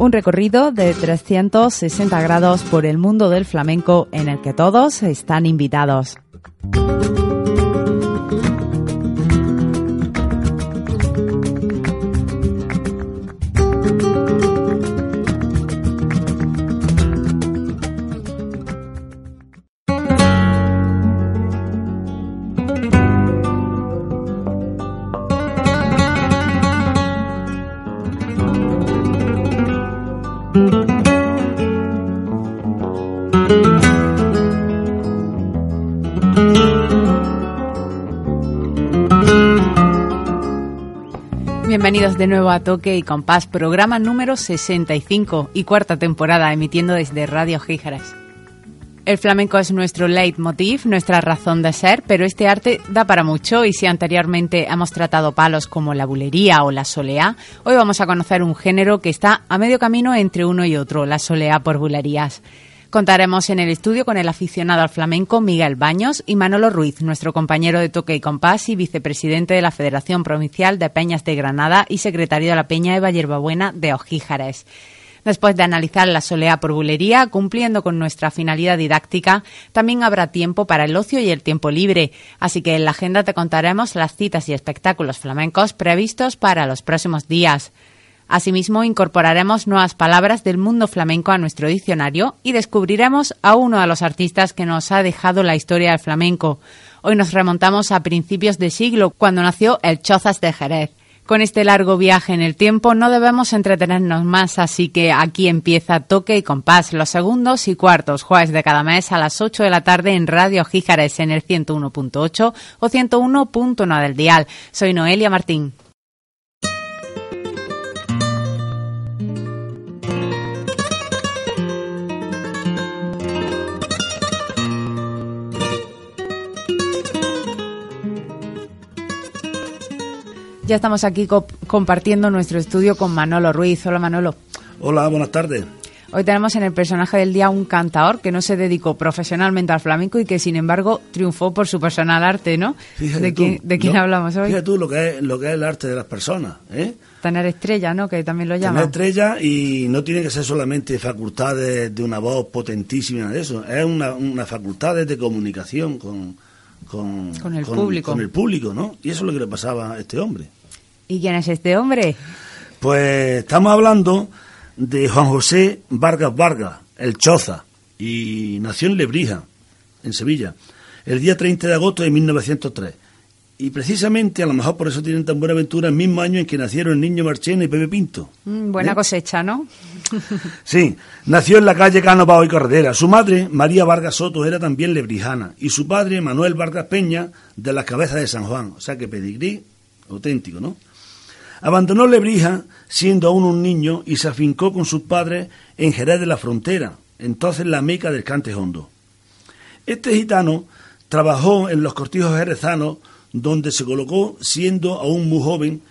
Un recorrido de 360 grados por el mundo del flamenco en el que todos están invitados. De nuevo a Toque y Compás, programa número 65 y cuarta temporada emitiendo desde Radio Gíjaras. El flamenco es nuestro leitmotiv, nuestra razón de ser, pero este arte da para mucho y si anteriormente hemos tratado palos como la bulería o la soleá, hoy vamos a conocer un género que está a medio camino entre uno y otro, la soleá por bulerías. Contaremos en el estudio con el aficionado al flamenco Miguel Baños y Manolo Ruiz, nuestro compañero de toque y compás y vicepresidente de la Federación Provincial de Peñas de Granada y secretario de la Peña Eva Yerbabuena de Ojíjares. Después de analizar la solea por bulería, cumpliendo con nuestra finalidad didáctica, también habrá tiempo para el ocio y el tiempo libre. Así que en la agenda te contaremos las citas y espectáculos flamencos previstos para los próximos días. Asimismo, incorporaremos nuevas palabras del mundo flamenco a nuestro diccionario y descubriremos a uno de los artistas que nos ha dejado la historia del flamenco. Hoy nos remontamos a principios de siglo, cuando nació el Chozas de Jerez. Con este largo viaje en el tiempo no debemos entretenernos más, así que aquí empieza Toque y Compás, los segundos y cuartos jueves de cada mes a las 8 de la tarde en Radio Jíjares en el 101.8 o 101.9 del dial. Soy Noelia Martín. Ya estamos aquí compartiendo nuestro estudio con Manolo Ruiz. Hola Manolo. Hola, buenas tardes. Hoy tenemos en el personaje del día un cantador que no se dedicó profesionalmente al flamenco y que sin embargo triunfó por su personal arte, ¿no? Fíjate ¿De, quién, ¿de quién hablamos hoy? Fíjate tú lo que, es, lo que es el arte de las personas, ¿eh? Tener estrella, ¿no? Que también lo llaman. Tener estrella y no tiene que ser solamente facultades de una voz potentísima de eso. Es una, una facultad de comunicación con, con, con el público. Con el público, ¿no? Y eso es lo que le pasaba a este hombre. ¿Y quién es este hombre? Pues estamos hablando de Juan José Vargas Vargas, el Choza, y nació en Lebrija, en Sevilla, el día 30 de agosto de 1903. Y precisamente, a lo mejor por eso tienen tan buena aventura, el mismo año en que nacieron el niño Marchena y Pepe Pinto. Mm, buena ¿Eh? cosecha, ¿no? sí, nació en la calle Cano Pau y Corredera. Su madre, María Vargas Soto, era también lebrijana. Y su padre, Manuel Vargas Peña, de las cabezas de San Juan. O sea que pedigrí auténtico, ¿no? Abandonó Lebrija siendo aún un niño y se afincó con sus padres en Jerez de la Frontera, entonces la meca del cante hondo. Este gitano trabajó en los cortijos jerezanos donde se colocó siendo aún muy joven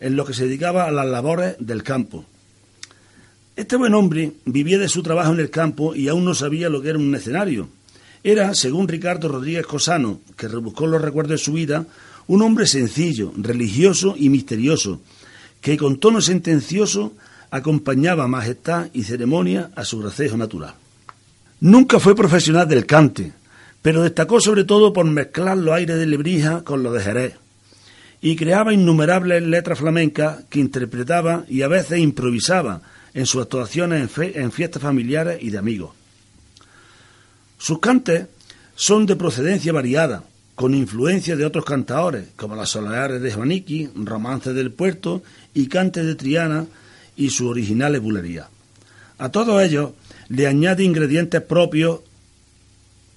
en lo que se dedicaba a las labores del campo. Este buen hombre vivía de su trabajo en el campo y aún no sabía lo que era un escenario. Era, según Ricardo Rodríguez Cosano, que rebuscó los recuerdos de su vida, un hombre sencillo, religioso y misterioso, que con tono sentencioso acompañaba majestad y ceremonia a su gracejo natural. Nunca fue profesional del cante, pero destacó sobre todo por mezclar los aires de Lebrija con los de Jerez, y creaba innumerables letras flamencas que interpretaba y a veces improvisaba en sus actuaciones en, en fiestas familiares y de amigos. Sus cantes son de procedencia variada, con influencia de otros cantadores, como las Solares de Juaniqui, Romances del Puerto y Cantes de Triana y sus originales bulerías. A todos ellos le añade ingredientes propios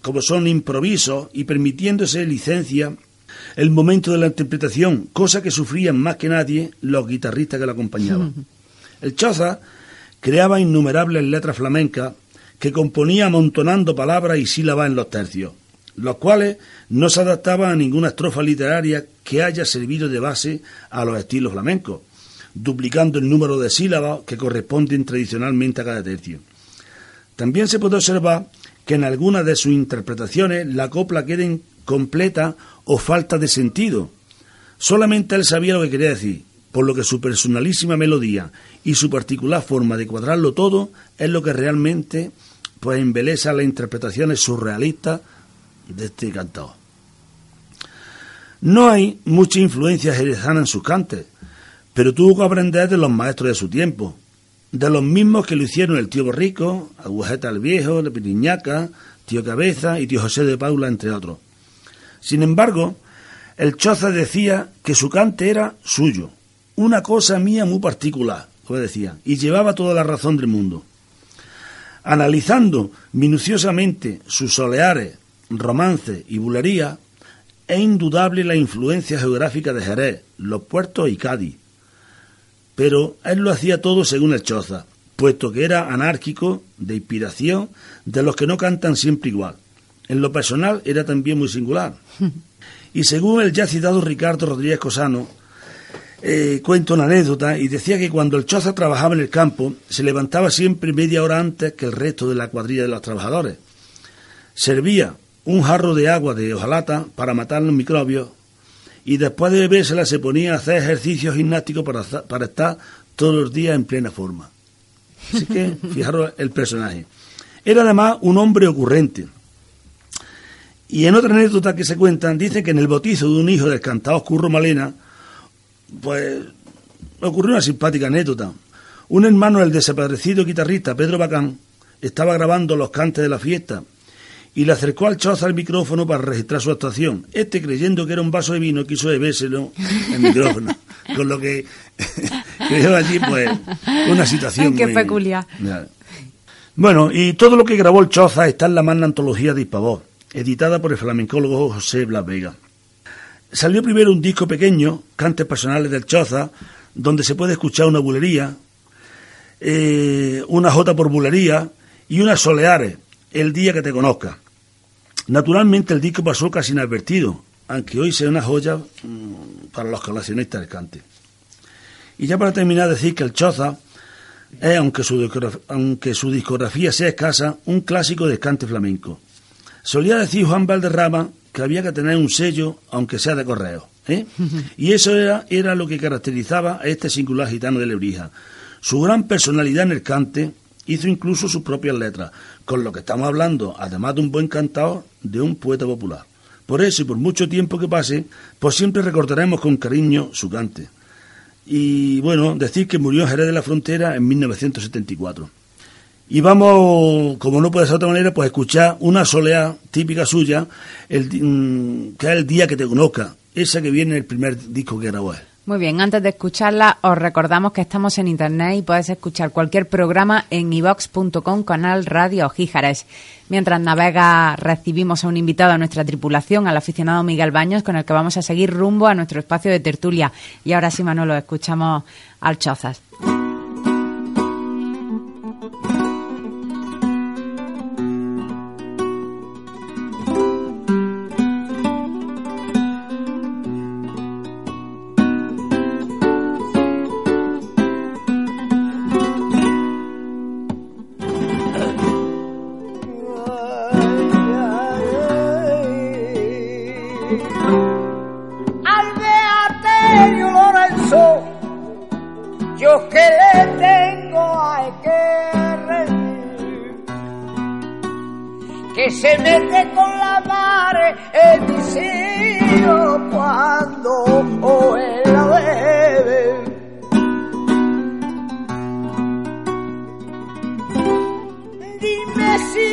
como son improvisos y permitiéndose licencia el momento de la interpretación, cosa que sufrían más que nadie los guitarristas que lo acompañaban. El Choza creaba innumerables letras flamencas que componía amontonando palabras y sílabas en los tercios, los cuales no se adaptaban a ninguna estrofa literaria que haya servido de base a los estilos flamencos, duplicando el número de sílabas que corresponden tradicionalmente a cada tercio. También se puede observar que en algunas de sus interpretaciones la copla queda incompleta o falta de sentido. Solamente él sabía lo que quería decir, por lo que su personalísima melodía y su particular forma de cuadrarlo todo es lo que realmente pues embeleza las interpretaciones surrealistas de este cantador. No hay mucha influencia jerezana en sus cantes, pero tuvo que aprender de los maestros de su tiempo, de los mismos que lo hicieron el tío Borrico, Agujeta el Viejo, de Piriñaca, tío Cabeza y tío José de Paula, entre otros. Sin embargo, el Choza decía que su cante era suyo, una cosa mía muy particular, como decía, y llevaba toda la razón del mundo. Analizando minuciosamente sus soleares, romances y bulerías, es indudable la influencia geográfica de Jerez, los puertos y Cádiz, pero él lo hacía todo según el Choza, puesto que era anárquico, de inspiración, de los que no cantan siempre igual. En lo personal era también muy singular. Y según el ya citado Ricardo Rodríguez Cosano, eh, cuenta una anécdota y decía que cuando el Choza trabajaba en el campo, se levantaba siempre media hora antes que el resto de la cuadrilla de los trabajadores. Servía un jarro de agua de hojalata para matar los microbios y después de bebérsela se ponía a hacer ejercicios gimnásticos para, para estar todos los días en plena forma. Así que, fijaros el personaje. Era además un hombre ocurrente. Y en otra anécdota que se cuentan, dice que en el bautizo de un hijo del cantado Curro Malena, pues ocurrió una simpática anécdota. Un hermano del desaparecido guitarrista Pedro Bacán estaba grabando los cantes de la fiesta y le acercó al choza al micrófono para registrar su actuación. Este, creyendo que era un vaso de vino, quiso bebérselo el micrófono. con lo que creo allí, pues, una situación Qué peculiar. Bueno, y todo lo que grabó el Choza está en la magna antología de Hispavoz, editada por el flamencólogo José Blas Vega. Salió primero un disco pequeño, Cantes Personales del Choza, donde se puede escuchar una bulería, eh, una jota por bulería y unas soleares, el día que te conozca. Naturalmente el disco pasó casi inadvertido, aunque hoy sea una joya mm, para los coleccionistas del cante. Y ya para terminar, decir que el Choza es, aunque su, aunque su discografía sea escasa, un clásico del cante flamenco. Solía decir Juan Valderrama que había que tener un sello, aunque sea de correo. ¿eh? Y eso era, era lo que caracterizaba a este singular gitano de Lebrija. Su gran personalidad en el cante hizo incluso sus propias letras, con lo que estamos hablando, además de un buen cantador, de un poeta popular. Por eso y por mucho tiempo que pase, pues siempre recordaremos con cariño su cante. Y bueno, decir que murió en Jerez de la Frontera en 1974. Y vamos, como no puede ser de otra manera, pues escuchar una soleá típica suya, el, mm, que es el día que te conozca, esa que viene en el primer disco que grabó él. Muy bien, antes de escucharla, os recordamos que estamos en internet y puedes escuchar cualquier programa en ivox.com, canal Radio Gíjares. Mientras navega, recibimos a un invitado a nuestra tripulación, al aficionado Miguel Baños, con el que vamos a seguir rumbo a nuestro espacio de tertulia. Y ahora sí, Manolo, escuchamos al Chozas.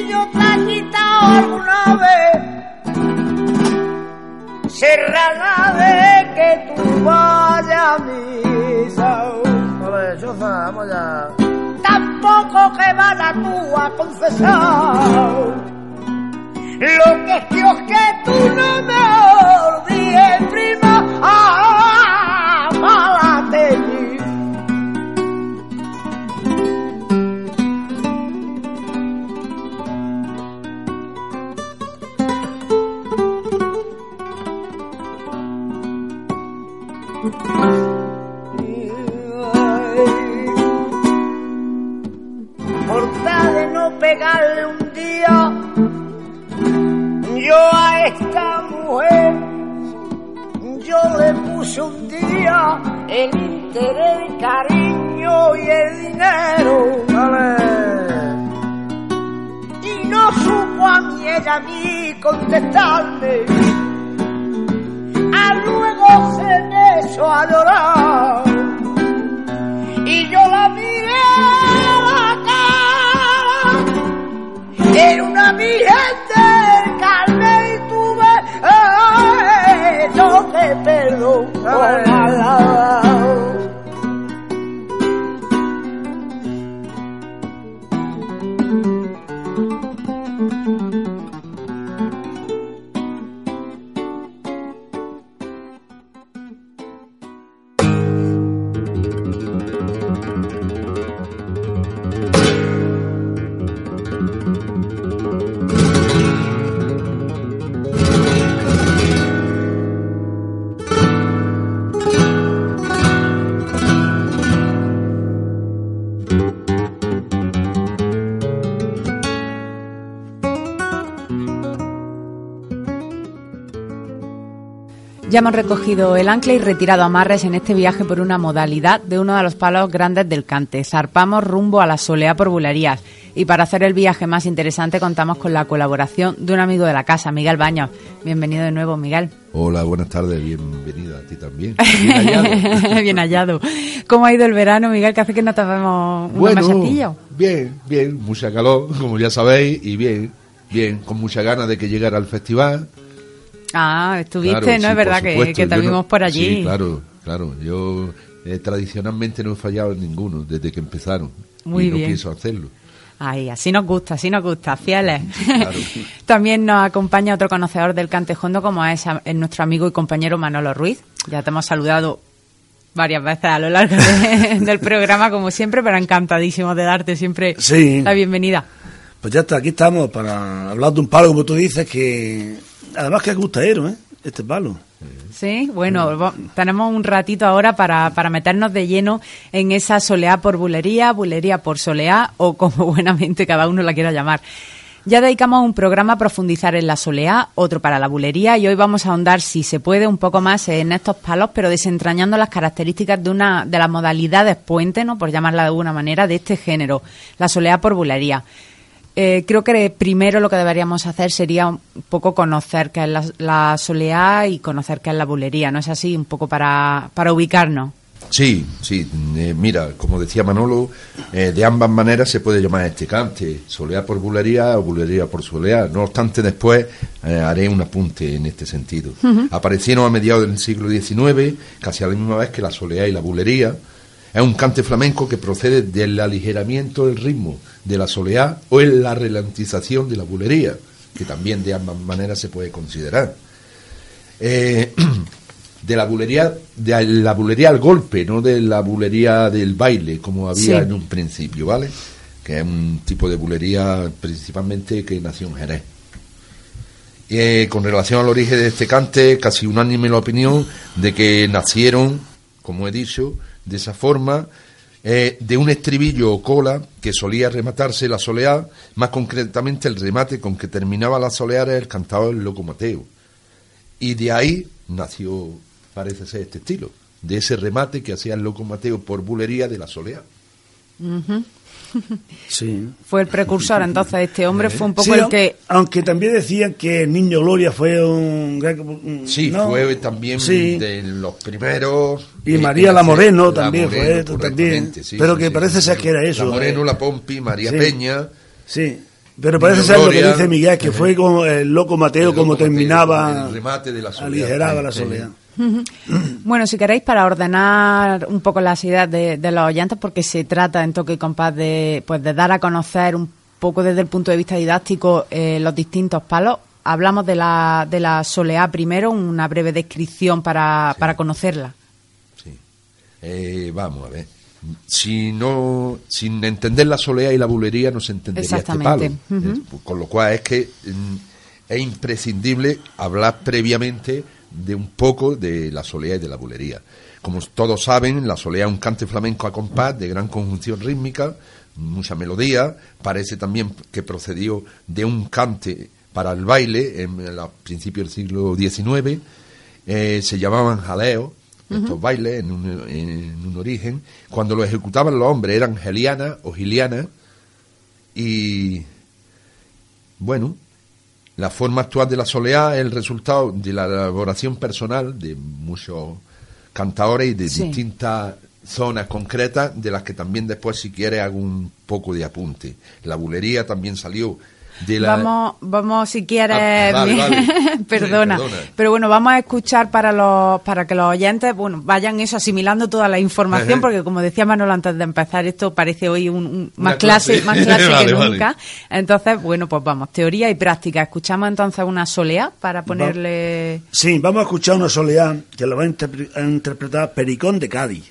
yo cajita alguna vez, será de que tú vayas a misa. Ole, choza, vamos ya. Tampoco que vaya tú a confesar lo que es Dios que tú no me un día yo a esta mujer, yo le puse un día el interés, el cariño y el dinero. Y no supo a mí ella a mí contestarme. A luego se me hizo a llorar. Y yo la miré Era una virgen del Carmen y tuve eh, yo te perdono. Ya hemos recogido el ancla y retirado amarres en este viaje por una modalidad de uno de los palos grandes del cante. Zarpamos rumbo a la Solea por Bulerías y para hacer el viaje más interesante contamos con la colaboración de un amigo de la casa, Miguel Baños. Bienvenido de nuevo, Miguel. Hola, buenas tardes, bienvenida a ti también. Bien hallado. bien hallado. ¿Cómo ha ido el verano, Miguel? Que hace que no te vemos un bueno, Bien, bien, mucha calor, como ya sabéis, y bien, bien, con mucha ganas de que llegara al festival Ah, estuviste, ¿no? es verdad que, que, te vimos por allí. Sí, claro, claro. Yo eh, tradicionalmente no he fallado en ninguno desde que empezaron. Muy y bien. no pienso hacerlo. Ay, así nos gusta, así nos gusta, fieles. También nos acompaña otro conocedor del cantejondo como es, nuestro amigo y compañero Manolo Ruiz. Ya te hemos saludado varias veces a lo largo del programa, como siempre, pero encantadísimo de darte siempre la bienvenida. Pues ya está, aquí estamos para hablar de un palo, como tú dices, que además que es gustadero, ¿eh? Este palo. Sí, bueno, tenemos un ratito ahora para, para meternos de lleno en esa soleá por bulería, bulería por soleá o como buenamente cada uno la quiera llamar. Ya dedicamos un programa a profundizar en la soleá, otro para la bulería y hoy vamos a ahondar, si se puede, un poco más en estos palos, pero desentrañando las características de una de las modalidades puente, ¿no? por llamarla de alguna manera, de este género, la soleá por bulería. Eh, creo que primero lo que deberíamos hacer sería un poco conocer qué es la, la soleá y conocer qué es la bulería, ¿no es así? Un poco para, para ubicarnos. Sí, sí. Eh, mira, como decía Manolo, eh, de ambas maneras se puede llamar este cante, soleá por bulería o bulería por soleá. No obstante, después haré un apunte en este sentido. Aparecieron a mediados del siglo XIX, casi a la misma vez que la soleá y la bulería, es un cante flamenco que procede del aligeramiento del ritmo de la soleá o en la relantización de la bulería, que también de ambas maneras se puede considerar. Eh, de la bulería, de la bulería al golpe, no de la bulería del baile, como había en un principio, ¿vale? Que es un tipo de bulería principalmente que nació en Jerez. Eh, con relación al origen de este cante, casi unánime la opinión de que nacieron, como he dicho, de esa forma, eh, de un estribillo o cola que solía rematarse la soleá, más concretamente el remate con que terminaba la soleá era el cantado del loco Mateo. Y de ahí nació, parece ser, este estilo, de ese remate que hacía el loco Mateo por bulería de la soleá. Sí. Fue el precursor, entonces este hombre fue un poco el que... Aunque también decían que el Niño Gloria fue un... gran sí, fue también de los primeros... Y María la Moreno también fue esto, también. pero que parece ser que era eso. La Moreno, ¿eh? la Pompi, María Peña... Sí. Pero parece ser lo que dice Miguel, que fue como el loco Mateo, como terminaba, el remate de la soledad, aligeraba la soledad. Bueno, si queréis, para ordenar un poco las ideas de, los oyentes, porque se trata en Toque y Compás de, pues, de dar a conocer un poco desde el punto de vista didáctico eh, los distintos palos, hablamos de la, de la soleá primero, una breve descripción para, para conocerla. Sí. Eh, vamos a ver. Si no, sin entender la soleá y la bulería no se entendería este palo. Eh, con lo cual es que mm, es imprescindible hablar previamente de un poco de la solea y de la bulería. Como todos saben, la solea es un cante flamenco a compás de gran conjunción rítmica, mucha melodía, parece también que procedió de un cante para el baile en el principio del siglo XIX, eh, se llamaban jaleos, estos bailes en un, en un, origen, cuando lo ejecutaban los hombres eran gelianas o gilianas, y bueno, la forma actual de la soleá es el resultado de la elaboración personal de muchos cantadores y de distintas zonas concretas de las que también después si quiere hago un poco de apunte. La bulería también salió Vamos, vamos si quieres, ah, perdona. pero bueno, vamos a escuchar para los, para que los oyentes, bueno, vayan eso asimilando toda la información, porque como decía Manuel antes de empezar, esto parece hoy un, más clase, más clase que nunca. Entonces, bueno, pues vamos, teoría y práctica. Escuchamos entonces una soleá para ponerle. Sí, vamos a escuchar una soleá que la va a, interpretar Pericón de Cádiz.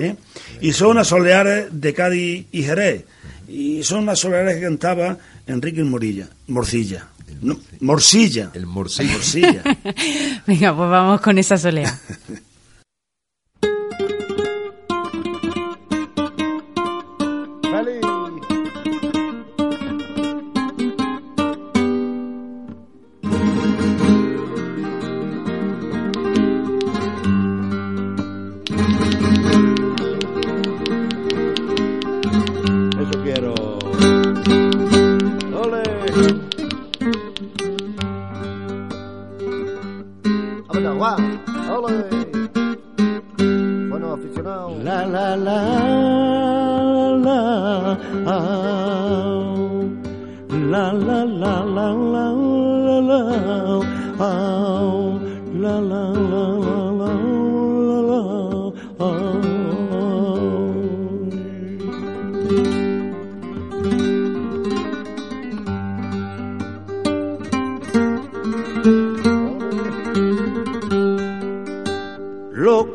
¿eh? Y son unas soleares de Cádiz y Jerez. Y son unas soleares que cantaba Enrique Morilla, Morcilla. No, morcilla. El morcilla. Venga, pues vamos con esa Olé! Foi no aficionado. La la la la. La la la la la la la la la la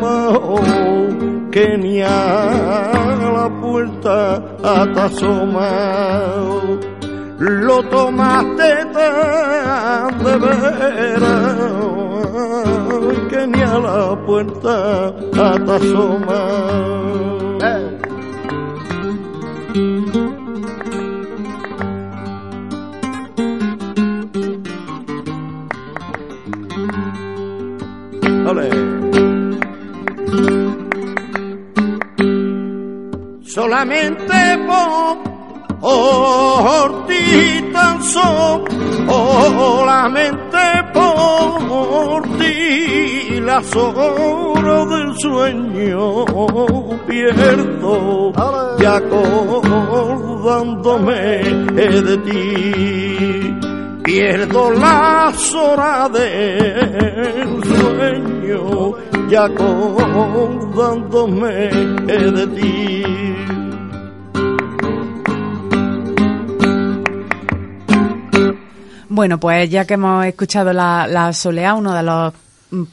toma, que ni a la puerta atasomado lo tomaste tan de veras que ni a la puerta atasoma. Eh. Solamente por ti tan solamente por ti las horas del sueño pierdo. Y acordándome de ti pierdo las horas del sueño. Y acordándome de ti Bueno, pues ya que hemos escuchado la, la soleá, uno de los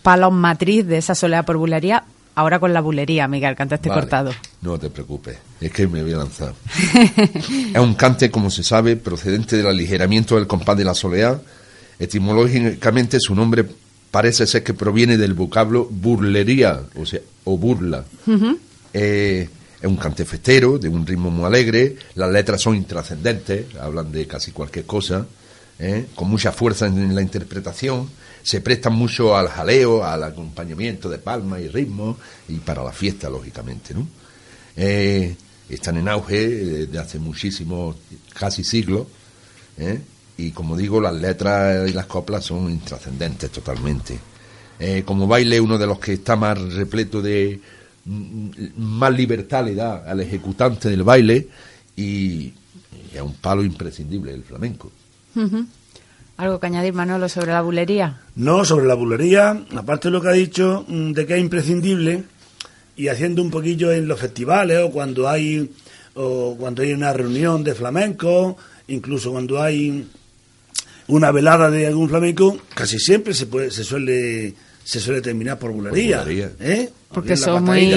palos matriz de esa soleá por bulería, ahora con la bulería, Miguel, canta este cortado. No te preocupes, es que me voy a lanzar. es un cante, como se sabe, procedente del aligeramiento del compás de la soleá. Etimológicamente su nombre parece ser que proviene del vocablo burlería, o sea, o burla. Eh, es un cante festero, de un ritmo muy alegre, las letras son intrascendentes, hablan de casi cualquier cosa, ¿eh? con mucha fuerza en la interpretación, se prestan mucho al jaleo, al acompañamiento de palmas y ritmos, y para la fiesta, lógicamente, ¿no? Eh, están en auge desde hace muchísimos, casi siglos, ¿eh? y como digo, las letras y las coplas son intrascendentes totalmente. Eh, como baile, uno de los que está más repleto de mm, más libertad le da al ejecutante del baile y, es un palo imprescindible el flamenco. ¿Algo que añadir, Manolo, sobre la bulería? No, sobre la bulería, aparte de lo que ha dicho, mm, de que es imprescindible, y haciendo un poquillo en los festivales o cuando hay o cuando hay una reunión de flamenco, incluso cuando hay una velada de algún flamenco, casi siempre se puede, se suele se suele terminar por bulería, ¿eh? Porque son muy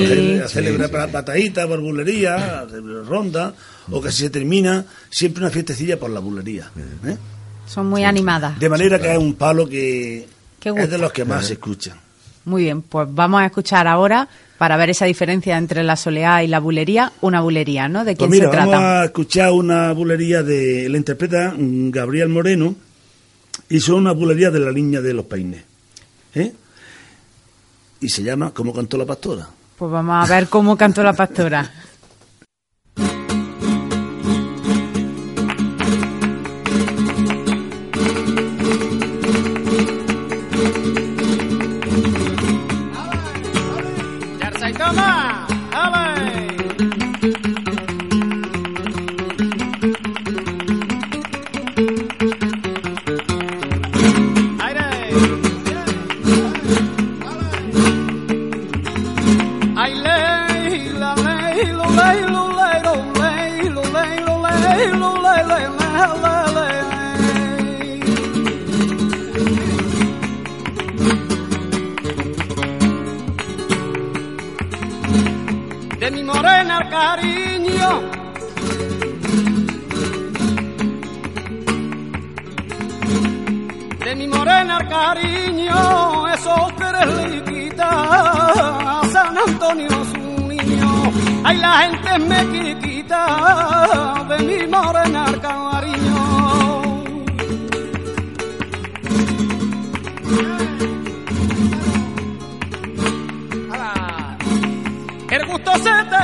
celebrar patadita por bulería, ronda, o que se termina siempre una fiestecilla por la bulería, ¿eh? Son muy animadas. De manera que es un palo que es de los que más se escuchan. Muy bien, pues vamos a escuchar ahora para ver esa diferencia entre la soleá y la bulería, una bulería, ¿no? ¿De quién pues mira, se trata? Vamos a escuchar una bulería de. La interpreta Gabriel Moreno y son una bulería de la línea de los peines. ¿eh? Y se llama ¿Cómo cantó la pastora? Pues vamos a ver cómo cantó la pastora. de mi morena cariño. De mi morena cariño, esos tres le quita San Antonio su niño. Ay, la gente me quita de mi morena cariño. se te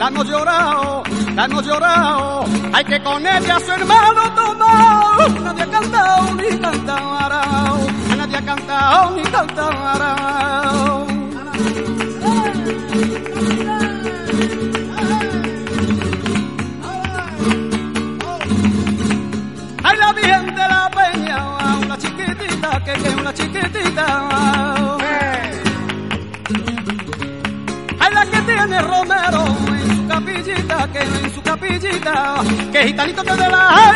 la hemos llorado, la hemos llorado. Hay que con ella su hermano tomado. Nadie ha cantado ni cantará, nadie ha cantado ni cantará. Gitanito que de la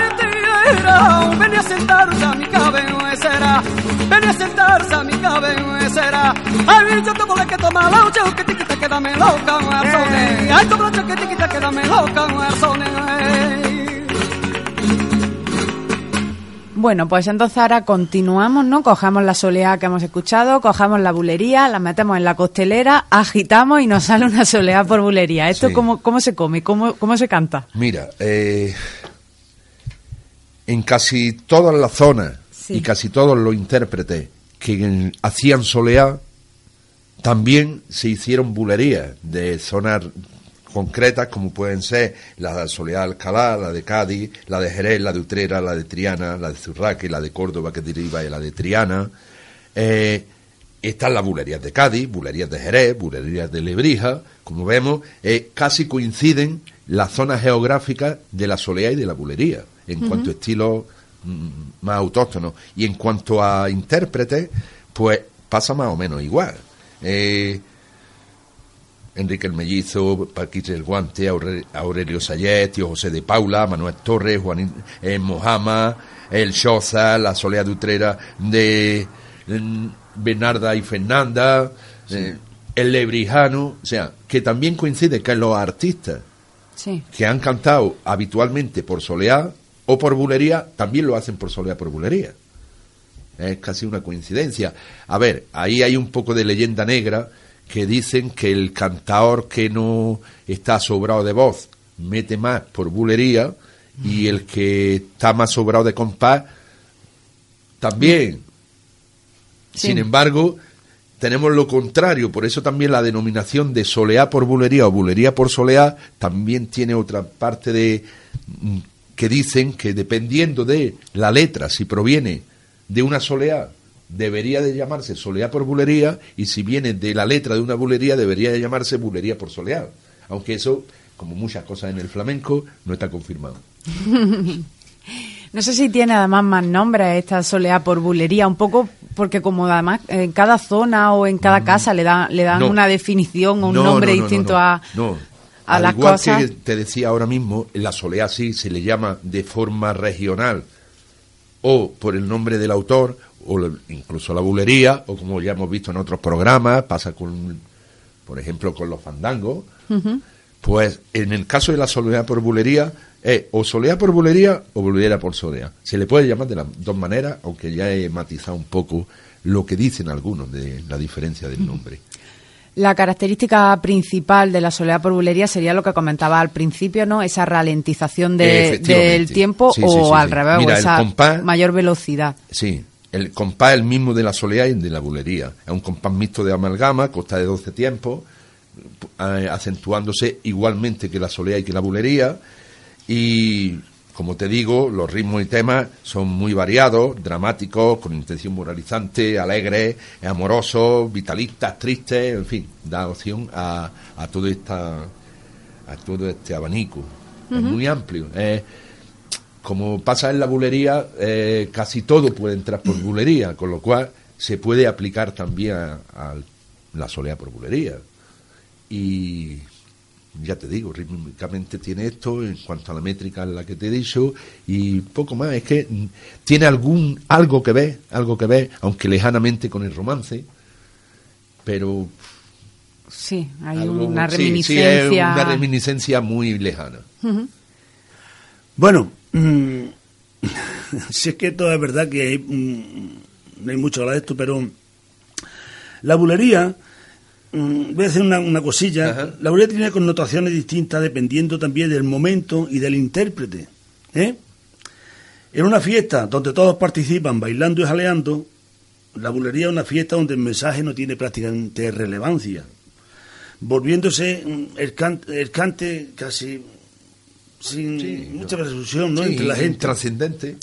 era venía a sentarse a mi cabecera Ven a sentarse a mi cabecera. Ay, yo te volé que toma la ucha, que te quita, que dame loca, muerzone. Ay, toma la que te quita, que dame loca, muerzone. Bueno, pues entonces ahora continuamos, ¿no? Cojamos la soleá que hemos escuchado, cojamos la bulería, la metemos en la costelera, agitamos y nos sale una soleá por bulería. ¿Esto Sí. cómo, cómo se come? ¿Cómo, cómo se canta? Mira, eh, en casi todas las zonas Sí. y casi todos los intérpretes que hacían soleá, también se hicieron bulerías de zonas concretas como pueden ser la de Soleá de Alcalá, la de Cádiz, la de Jerez, la de Utrera, la de Triana, la de Zurraque, la de Córdoba que deriva de la de Triana. Eh, están las bulerías de Cádiz, bulerías de Jerez, bulerías de Lebrija. Como vemos, eh, casi coinciden las zonas geográficas de la soleá y de la bulería, en cuanto a estilos mm, más autóctonos. Y en cuanto a intérpretes, pues pasa más o menos igual. Eh, Enrique el Mellizo, Paquito el Guante, Aure- Aurelio Sayet, Tío José de Paula, Manuel Torres, Juan eh, Mojama, El Choza, la Soleá de Utrera de mm, Bernarda y Fernanda, eh, el Lebrijano, o sea, que también coincide que los artistas Sí. que han cantado habitualmente por soleá o por bulería, también lo hacen por soleá por bulería. Es casi una coincidencia. A ver, ahí hay un poco de leyenda negra que dicen que el cantador que no está sobrado de voz mete más por bulería y el que está más sobrado de compás también. Sí. Sin embargo, tenemos lo contrario, por eso también la denominación de soleá por bulería o bulería por soleá también tiene otra parte de mm, que dicen que dependiendo de la letra, si proviene de una soleá, debería de llamarse soleá por bulería y si viene de la letra de una bulería debería de llamarse bulería por soleá. Aunque eso, como muchas cosas en el flamenco, no está confirmado. No sé si tiene además más nombres esta soleá por bulería, un poco porque como además en cada zona o en cada casa le, da, le dan Mm. No. una definición o un No, nombre no, no, distinto a, a Al las igual cosas. que te decía ahora mismo, la soleá sí se le llama de forma regional o por el nombre del autor o incluso la bulería o como ya hemos visto en otros programas, pasa con por ejemplo con los fandangos. Pues en el caso de la soleá por bulería es o soleá por bulería o bulería por soleá. Se le puede llamar de las dos maneras, aunque ya he matizado un poco lo que dicen algunos de la diferencia del nombre. La característica principal de la soleá por bulería sería lo que comentaba al principio, ¿no? Esa ralentización de- del tiempo Sí, o sí, al revés, Mira, o esa compás- mayor velocidad. Sí, el compás es el mismo de la soleá y el de la bulería. Es un compás mixto de amalgama, consta de 12 tiempos, eh, acentuándose igualmente que la soleá y que la bulería. Y, como te digo, los ritmos y temas son muy variados, dramáticos, con intención moralizante, alegres, amorosos, vitalistas, tristes, en fin, da opción a, a todo esta a todo este abanico. Es muy amplio. Como pasa en la bulería, eh, casi todo puede entrar por bulería, con lo cual se puede aplicar también a, a la soleá por bulería. Y ya te digo, rítmicamente tiene esto en cuanto a la métrica en la que te he dicho y poco más. Es que tiene algún algo que ver, algo que ver, aunque lejanamente con el romance, pero Sí, hay algo- una sí, sí, reminiscencia. es una reminiscencia muy lejana. Bueno, mm, si es que esto es verdad que hay, mm, no hay mucho de esto, pero la bulería, mm, voy a hacer una, una cosilla, Ajá. la bulería tiene connotaciones distintas dependiendo también del momento y del intérprete. ¿eh? En una fiesta donde todos participan bailando y jaleando, la bulería es una fiesta donde el mensaje no tiene prácticamente relevancia, volviéndose mm, el, can- el cante casi sin Sí, mucha resolución ¿no? Sí, entre la gente. Trascendente.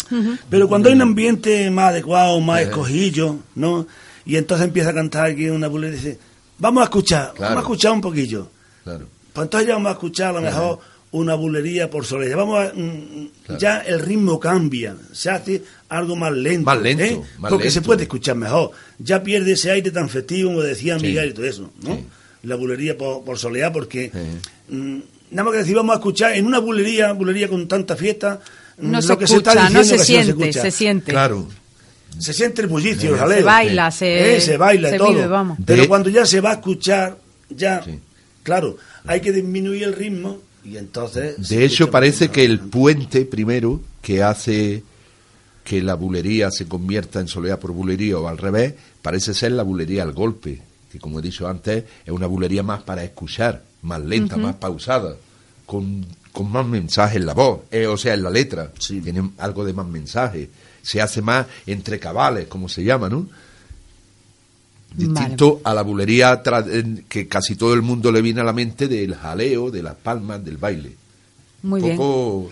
Pero cuando hay un ambiente más adecuado, más escogillo, ¿no? Y entonces empieza a cantar aquí una bulería y dice, vamos a escuchar, Claro. vamos a escuchar un poquillo. Claro. Pues entonces ya vamos a escuchar a lo mejor una bulería por soledad. Vamos a, mm, Claro. Ya el ritmo cambia, se hace algo más lento. Más lento, ¿eh? más Porque se puede escuchar mejor. Ya pierde ese aire tan festivo, como decía Sí. Miguel y todo eso, ¿no? Sí. La bulería por, por soleá, porque Sí. mm, nada más que decir, vamos a escuchar en una bulería, bulería con tanta fiesta, mm, No lo se que se está escucha, no diciendo se casi siente, escucha. se siente. Claro. se siente el bullicio, el Se baila, se, Eh, se baila se todo. vive, vamos. Pero cuando ya se va a escuchar, ya, Sí. claro, hay que disminuir el ritmo y entonces... De hecho, parece que el puente primero que hace que la bulería se convierta en soleá por bulería o al revés, parece ser la bulería al golpe, que como he dicho antes, es una bulería más para escuchar, más lenta, más pausada, con, con más mensaje en la voz, eh, o sea, en la letra, Sí. tiene algo de más mensaje, se hace más entre cabales, como se llama, ¿no? Distinto a la bulería que casi todo el mundo le viene a la mente del jaleo, de las palmas, del baile. Muy bien. poco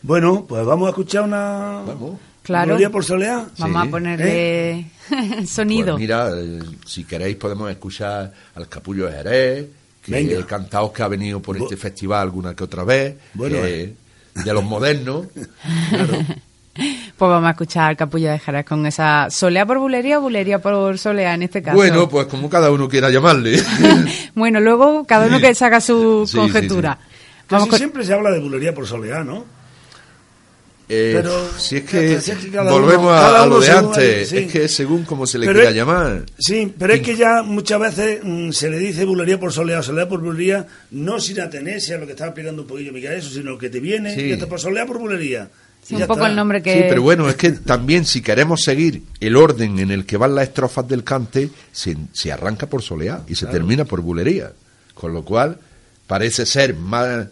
Bueno, pues vamos a escuchar una... Vamos. Claro. Gloria por soleá. Vamos Sí. a ponerle sonido. Pues mira, eh, si queréis podemos escuchar al Capullo de Jerez, que Venga. he cantado que ha venido por Bu- este festival alguna que otra vez, Bueno, que eh. de los modernos. Pues vamos a escuchar al capullo de Jerez con esa solea por bulería o bulería por solea en este caso. bueno, pues como cada uno quiera llamarle. Bueno, luego cada uno que saca su Sí, sí, conjetura. Casi con- siempre se habla de bulería por soleá, ¿no? Eh, Pero- si es que si es que cada volvemos uno- a, cada a lo de antes, sí. es que según como se le Pero quiera es- llamar. Sí, pero es que ya muchas veces mm, se le dice bulería por soleá o soleá por bulería, no sin atenerse a lo que estaba explicando un poquillo Miguel, eso, sino que te viene Sí. y te por soleá por bulería. Sí, un poco está. el nombre que... Sí, pero bueno, es que también si queremos seguir el orden en el que van las estrofas del cante, se, se arranca por soleá y se termina por bulería. Con lo cual, parece ser más,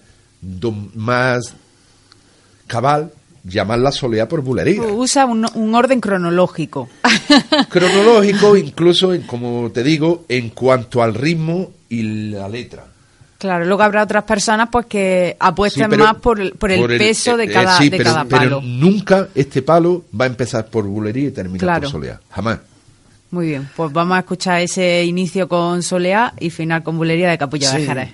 más cabal llamarla soleá por bulería. Usa un, un orden cronológico. Cronológico, incluso, en- como te digo, en cuanto al ritmo y la letra. Claro, luego habrá otras personas pues que apuesten Sí, pero más por el, por el peso de eh, eh, cada, sí, de pero- cada pero palo. nunca este palo va a empezar por bulería y terminar Claro. por soleá. Jamás. Muy bien, pues vamos a escuchar ese inicio con solea y final con bulería de capullo de Sí. Jerez.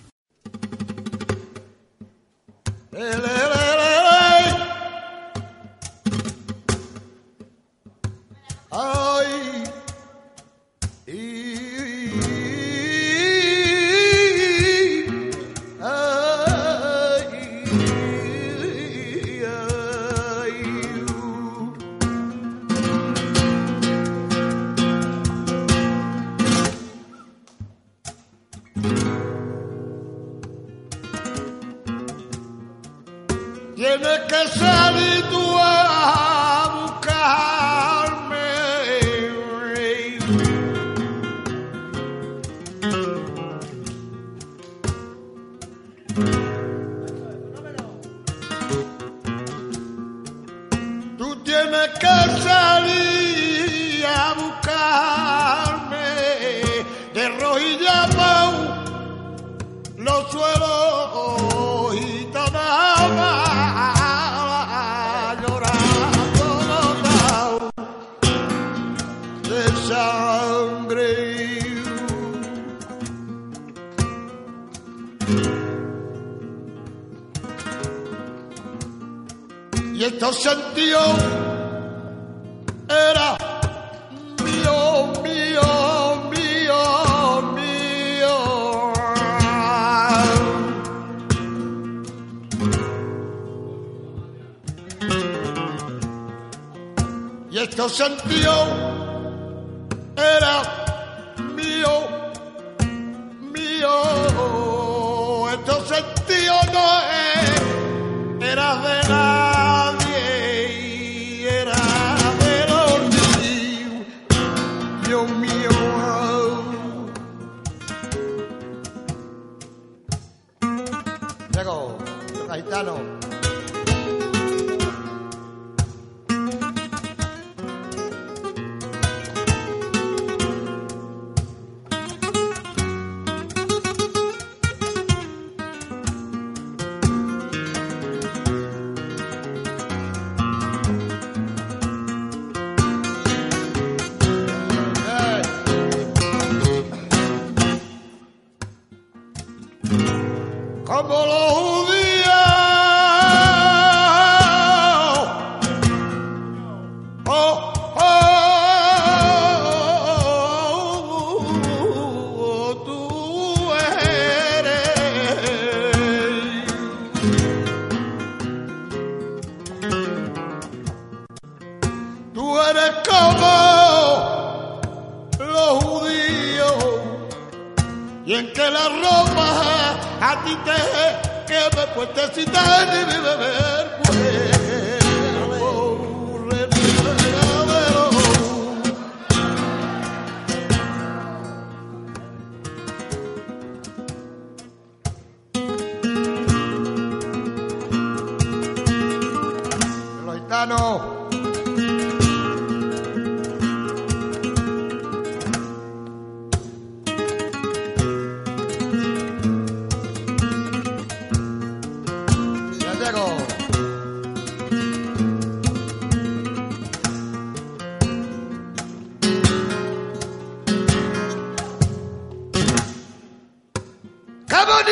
No es era de nadie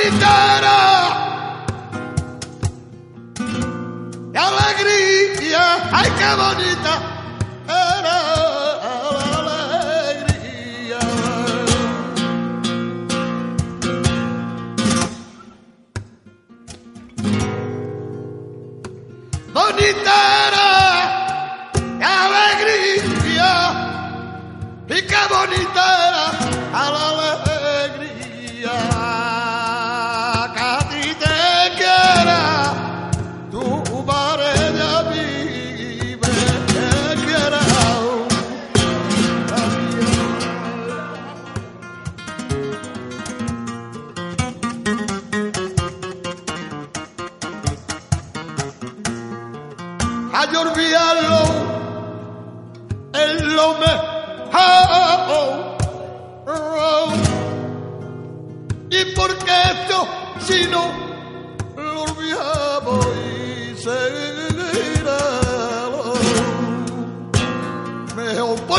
guitarra. De alegría, ay, qué bonita.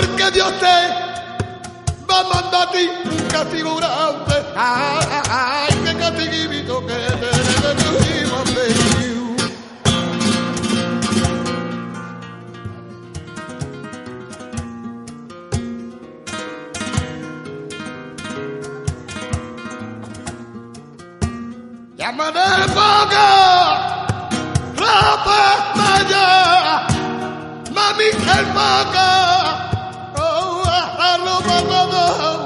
porque Dios te va a mandar a ti castigo grande. Ay, qué castiguito que te Llámame poca, ropa maya, mami hermana. Baba, Baba.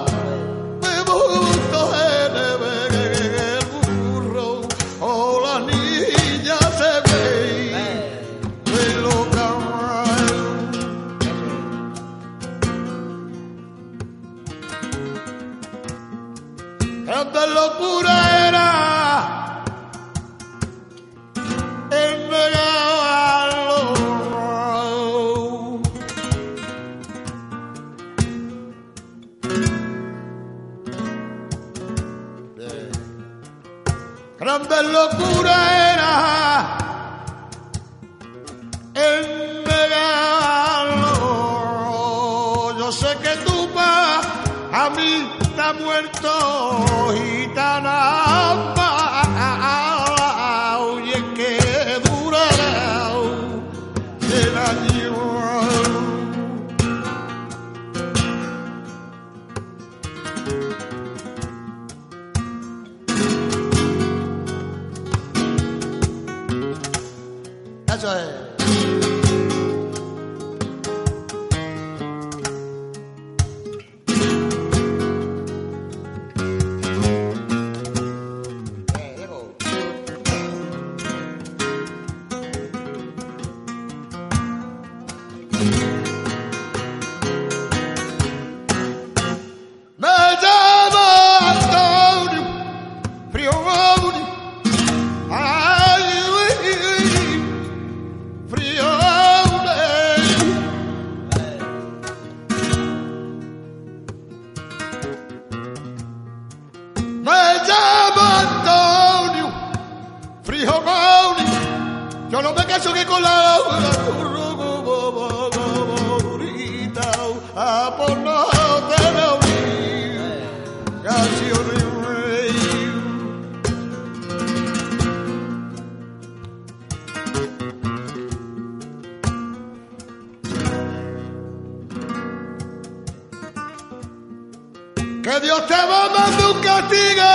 tu castigo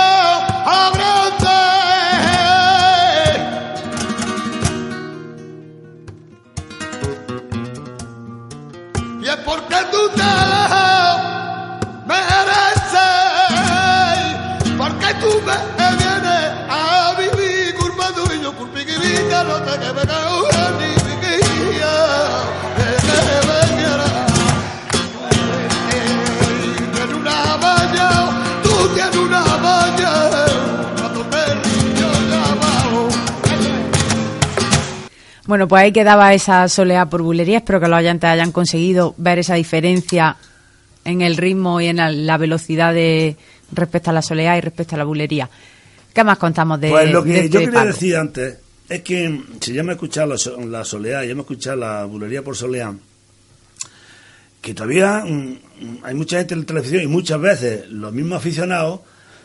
habrá Bueno, pues ahí quedaba esa soleá por bulería. Espero que los oyentes hayan conseguido ver esa diferencia en el ritmo y en la, la velocidad de respecto a la soleá y respecto a la bulería. ¿Qué más contamos de Pues lo que de este yo quería decir antes es que si ya me he escuchado la, la soleá, ya me he escuchado la bulería por soleá, que todavía mm, mm, hay mucha gente en la televisión y muchas veces los mismos aficionados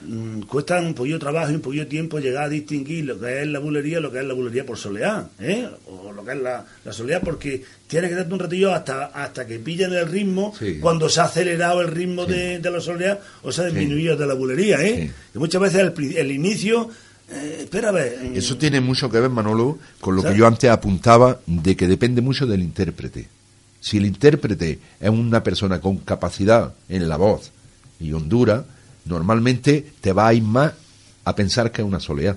mm, cuestan un poquillo de trabajo y un poquillo de tiempo llegar a distinguir lo que es la bulería y lo que es la bulería por soleá, ¿eh? o lo que es la, la soleá, porque tienes que darte un ratillo hasta, hasta que pillen el ritmo Sí. cuando se ha acelerado el ritmo de, de la soleá o se ha disminuido de la bulería. ¿eh? Que muchas veces el, el inicio, eh, espera a ver, eh, Eso tiene mucho que ver, Manolo, con lo que yo antes apuntaba de que depende mucho del intérprete. Si el intérprete es una persona con capacidad en la voz y hondura, normalmente te va a ir más a pensar que es una soleá.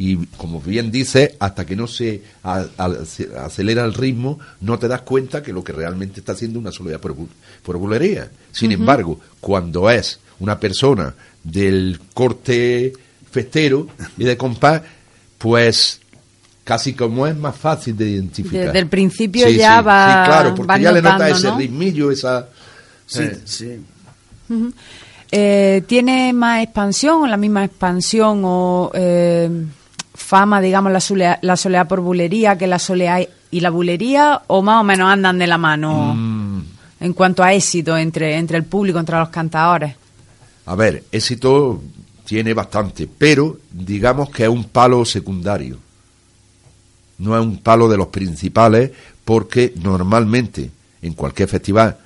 Y como bien dice, hasta que no se a- a- se acelera el ritmo, no te das cuenta que lo que realmente está haciendo es una soledad por, por bulería. Sin embargo, cuando es una persona del corte festero y de compás, pues casi como es más fácil de identificar. Desde el principio Sí, ya sí, va- Sí, claro, porque ya le notando, notas ese ¿no? ritmillo, esa... sí, eh, sí. Eh, ¿Tiene más expansión o la misma expansión o eh, fama, digamos, la soleá, la soleá por bulería que la soleá y la bulería? ¿O más o menos andan de la mano Mm. en cuanto a éxito entre, entre el público, entre los cantadores? A ver, éxito tiene bastante, pero digamos que es un palo secundario. No es un palo de los principales porque normalmente en cualquier festival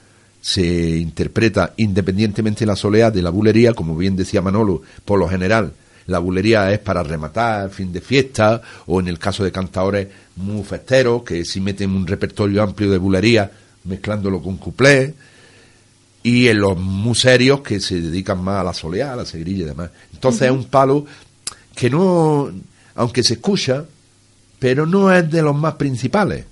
se interpreta independientemente de la soleá de la bulería, como bien decía Manolo, por lo general la bulería es para rematar, fin de fiesta, o en el caso de cantadores muy festeros, que sí meten un repertorio amplio de bulería mezclándolo con cuplés, y en los muy serios que se dedican más a la soleá, a la segrilla y demás. Entonces es un palo que no, aunque se escucha, pero no es de los más principales.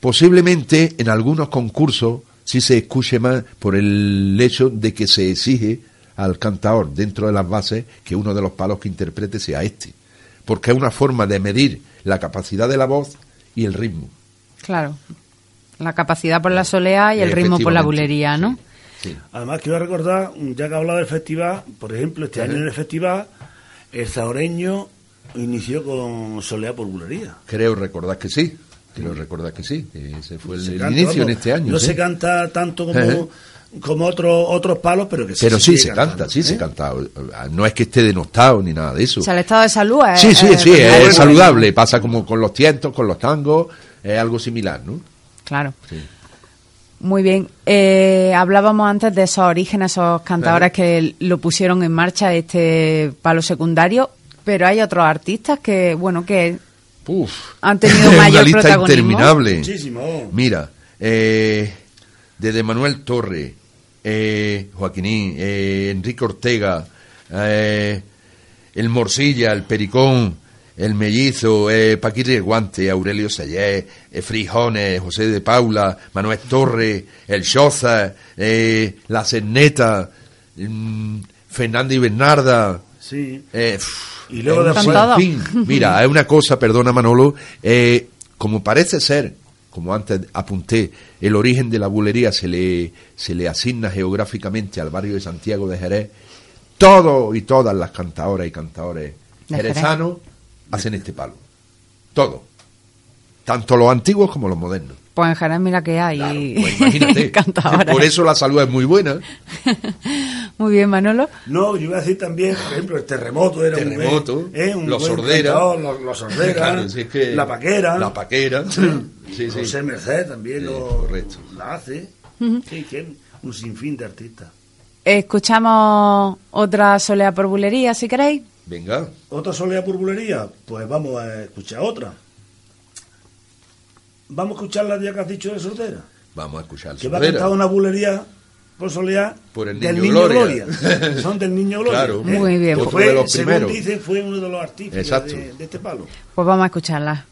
Posiblemente en algunos concursos sí se escuche más por el hecho de que se exige al cantador dentro de las bases que uno de los palos que interprete sea este. Porque es una forma de medir la capacidad de la voz y el ritmo. Claro. La capacidad por la soleá y el ritmo por la bulería, ¿no? Sí. Además, quiero recordar, ya que he hablado del festival, por ejemplo, este año en el festival, el zahoreño inició con soleá por bulería. Creo recordar que sí. Creo recordar que sí. que Ese fue el, Se el canta, inicio vamos, en este año. No sí. se canta tanto como, como otros otros palos, pero que sí Pero se sí se cantando, canta, sí se ¿eh? canta. No es que esté denostado ni nada de eso. O sea, el estado de salud es... Sí, sí, es- sí, es, bueno. saludable. Pasa como con los tientos, con los tangos, es algo similar, ¿no? Claro. Sí. Muy bien. Eh, hablábamos antes de esos orígenes, esos cantadores que lo pusieron en marcha, este palo secundario, pero hay otros artistas que, bueno, que Uf. Han tenido Es mayor una lista protagonismo. interminable. Muchísimo. Mira, eh, desde Manuel Torre, eh, Joaquinín, eh, Enrique Ortega, eh, el Morcilla, el Pericón, el Mellizo, eh, Paquirri Guante, Aurelio Sayé, eh, Frijones, José de Paula, Manuel Torre, el Choza, eh, La Cerneta, mm, Fernanda y Bernarda, Sí. eh, pff, Y luego después- en fin, mira, es una cosa, perdona Manolo, eh, como parece ser, como antes apunté, el origen de la bulería se le, se le asigna geográficamente al barrio de Santiago de Jerez, todos y todas las cantadoras y cantadores De Jerez. jerezanos hacen este palo. Todo. Tanto los antiguos como los modernos. Pues en Jerez mira que hay Claro, pues imagínate. Por eso la salud es muy buena. Muy bien, Manolo. No, yo iba a decir también, por ejemplo, el terremoto era Terremoto, un buen, ¿eh? un los buen Sordera. cantador, los, los Sordera, Claro, si es que- la paquera, La paquera. Sí, sí. José Merced también Sí, lo, correcto. la hace. Sí, que un sinfín de artistas. Escuchamos otra solea por bulería, si queréis. Venga. ¿Otra soledad por bulería? Pues vamos a escuchar otra. Vamos a escuchar la día que has dicho de Sordera. Vamos a escuchar Que va a cantar una bulería por soledad Por el del Niño Niño Gloria. Gloria. Son del Niño Gloria. Claro. Muy bien. Fue, de los según primeros. dicen, fue uno de los artífices Exacto. de, de este palo. Pues vamos a escucharla.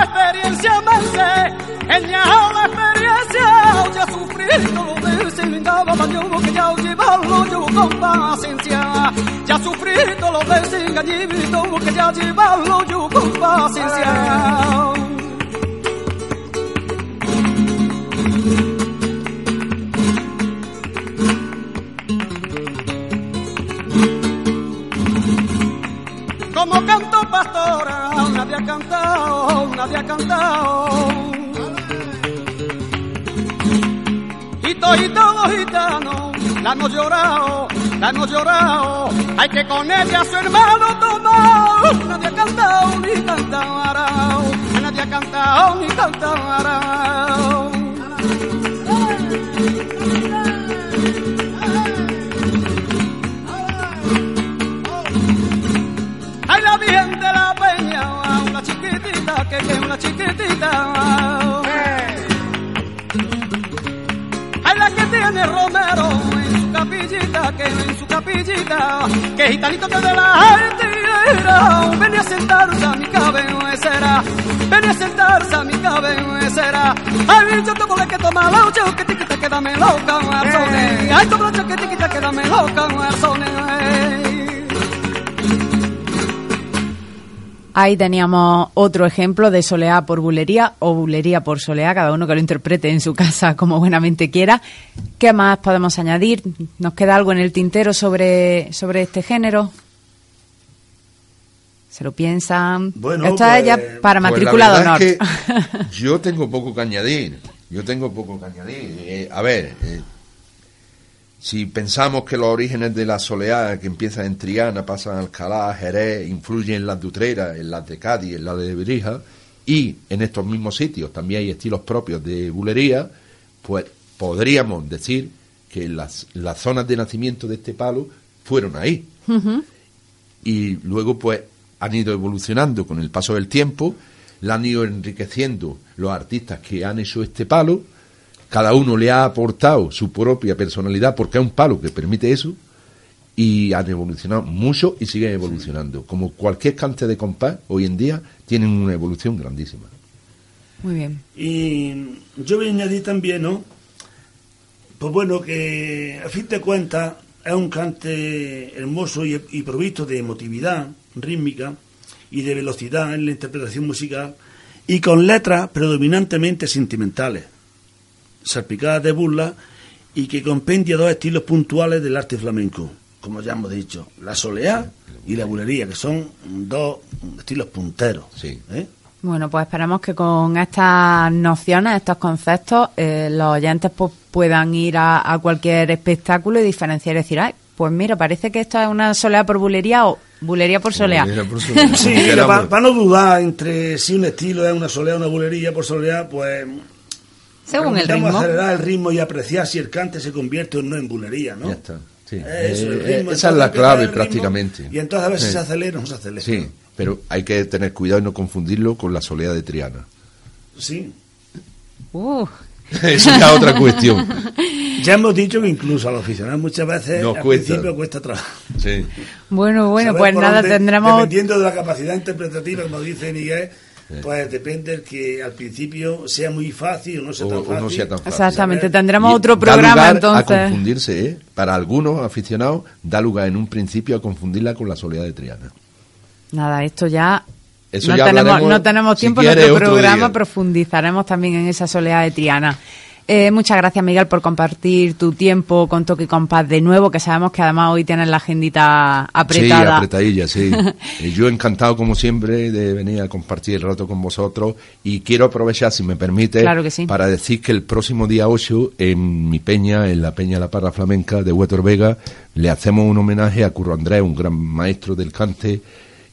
Experiencia, me ha enseñado la experiencia. Ya sufrí todo lo de ese lindaba baño que ya llevarlo yo con paciencia. Ya sufrí todo lo de engañito que ya llevarlo yo con paciencia. Como canto pastora, nadie ha cantado, nadie ha cantado. Y todos todos gitanos, la hemos llorado, la hemos llorado. Hay que con ella su hermano tomado. Nadie ha cantado ni cantado, nadie ha cantado ni cantado. Que una chiquitita. Ay, la que tiene Romero en su capillita, que en su capillita, que gitanito que de la altera, venía a sentarse a mi cabecera, venía a sentarse a mi cabecera. Ay, yo toco la que toma la ocho, que tiquita que dame loca, marzone. Ay, toco la que tiquita que dame loca, marzone. Ahí teníamos otro ejemplo de soleá por bulería o bulería por soleá, cada uno que lo interprete en su casa como buenamente quiera. ¿Qué más podemos añadir? ¿Nos queda algo en el tintero sobre, sobre este género? ¿Se lo piensan? Bueno, Esto es ya pues- para Pues honor. es que yo tengo poco que añadir. Yo tengo poco que añadir. Eh, a ver, eh, si pensamos que los orígenes de la soleá que empiezan en Triana, pasan a Alcalá, Jerez, influyen en las de Utrera, en las de Cádiz, en las de Berija, y en estos mismos sitios también hay estilos propios de bulería, pues podríamos decir que las, las zonas de nacimiento de este palo fueron ahí. Y luego pues han ido evolucionando con el paso del tiempo, la han ido enriqueciendo los artistas que han hecho este palo, cada uno le ha aportado su propia personalidad porque es un palo que permite eso y han evolucionado mucho y siguen evolucionando. Como cualquier cante de compás, hoy en día tienen una evolución grandísima. Muy bien. Y yo voy a añadir también, ¿no? Pues bueno, que a fin de cuentas es un cante hermoso y, y provisto de emotividad rítmica y de velocidad en la interpretación musical y con letras predominantemente sentimentales, salpicadas de burla y que compendia dos estilos puntuales del arte flamenco, como ya hemos dicho, la soleá y la bulería, que son dos estilos punteros. Sí. ¿eh? Bueno, pues esperamos que con estas nociones, estos conceptos, eh, los oyentes pues, puedan ir a, a cualquier espectáculo y diferenciar y decir, ay, pues mira, parece que esto es una soleá por bulería o bulería por soleá. Por Sí, para no dudar entre si un estilo es una soleá o una bulería por soleá, pues Según el ritmo. acelerar el ritmo y apreciar si el cante se convierte o no en bulería, ¿no? Ya está. sí. Eso, Eh, el ritmo, eh, entonces esa es la clave prácticamente. Y entonces a si Sí. se acelera o no se acelera. Sí, pero hay que tener cuidado y no confundirlo con la soleá de Triana. Sí. Uh, Eso es otra cuestión. Ya hemos dicho que incluso a los aficionados muchas veces Nos al cuesta. principio cuesta trabajo. Sí. Bueno, bueno, Saber pues nada, dónde, tendremos... Dependiendo de la capacidad interpretativa, como dice Miguel, pues depende el que al principio sea muy fácil o no sea O, tan o fácil. no sea tan fácil. Exactamente, ¿sabes? tendremos Y otro da programa A entonces. confundirse, ¿eh? Para algunos aficionados, da lugar en un principio a confundirla con la soledad de Triana. Nada, esto ya Eso no, ya tenemos, no tenemos si tiempo en nuestro otro programa, día. profundizaremos también en esa soledad de Triana. Eh, muchas gracias, Miguel, por compartir tu tiempo con Toque y Compás de nuevo, que sabemos que además hoy tienes la agendita apretada. Sí, apretadilla, sí. Eh, Yo encantado, como siempre, de venir a compartir el rato con vosotros y quiero aprovechar, si me permite, Claro que sí. para decir que el próximo día 8, en mi peña, en la Peña La Parra Flamenca de Huetor Vega, le hacemos un homenaje a Curro Andrés, un gran maestro del cante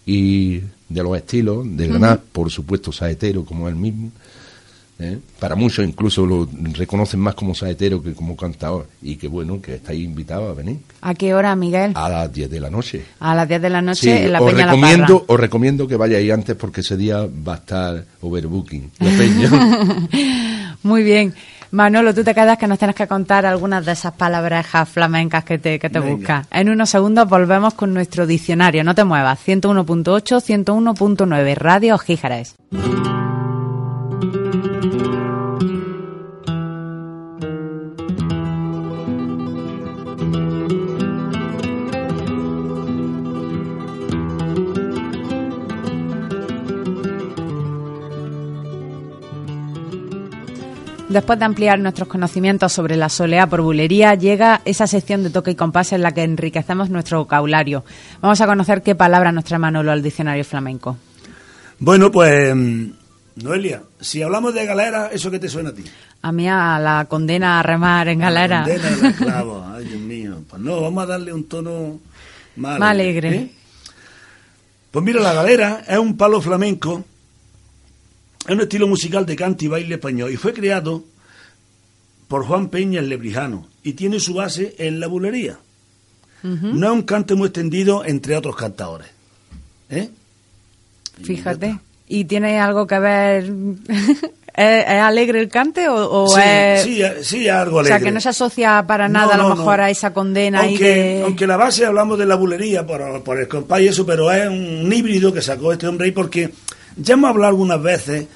y de los estilos, de Granada, por supuesto saetero como él mismo. ¿Eh? Para muchos incluso lo reconocen más como saetero que como cantador y que bueno, que estáis invitados a venir ¿A qué hora, Miguel? a las 10 de la noche. A las 10 de la noche Sí, en la os Peña recomiendo, os recomiendo que vayáis antes porque ese día va a estar overbooking la peña. Muy bien. Manolo, tú te quedas que nos tienes que contar algunas de esas palabrejas flamencas que te, que te buscas. En unos segundos volvemos con nuestro diccionario. No te muevas. 101.8, 101.9, Radio Gíjares. Después de ampliar nuestros conocimientos sobre la soleá por bulería, llega esa sección de toque y compás en la que enriquecemos nuestro vocabulario. Vamos a conocer qué palabra nos trae Manolo al diccionario flamenco. Bueno, pues, mm, Noelia, si hablamos de galera, ¿eso qué te suena a ti? A mí a la condena a remar en galera. Condena de esclavos, ay Dios mío. Pues no, vamos a darle un tono más Más alegre. ¿eh? Pues mira, la galera es un palo flamenco, es un estilo musical de cante y baile español y fue creado por Juan Peña el Lebrijano y tiene su base en la bulería. No es un cante muy extendido entre otros cantadores. ¿eh? Fíjate. ¿Y tiene algo que ver? ¿Es, es alegre el cante o, o Sí, es.? sí, sí, algo o sea, alegre. que no se asocia para No, nada a lo mejor no. a esa condena aunque, de. aunque la base hablamos de la bulería por, por el compás y eso, pero es un híbrido que sacó este hombre ahí porque ya hemos hablado algunas veces,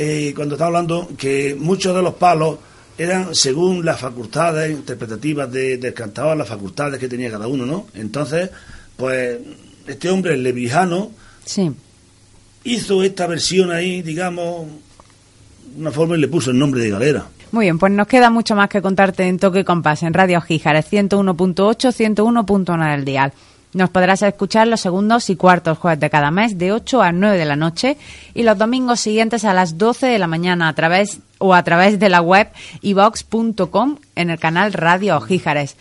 eh, cuando estamos hablando, que muchos de los palos eran según las facultades interpretativas de- del cantador, las facultades que tenía cada uno, ¿no? Entonces, pues este hombre, el lebrijano, Sí. hizo esta versión ahí, digamos, de una forma y le puso el nombre de galera. Muy bien, pues nos queda mucho más que contarte en Toque y Compás en Radio Gijares 101.8, 101.1 del dial. Nos podrás escuchar los segundos y cuartos jueves de cada mes de 8 a 9 de la noche y los domingos siguientes a las 12 de la mañana a través o a través de la web ivox.com en el canal Radio Gijares.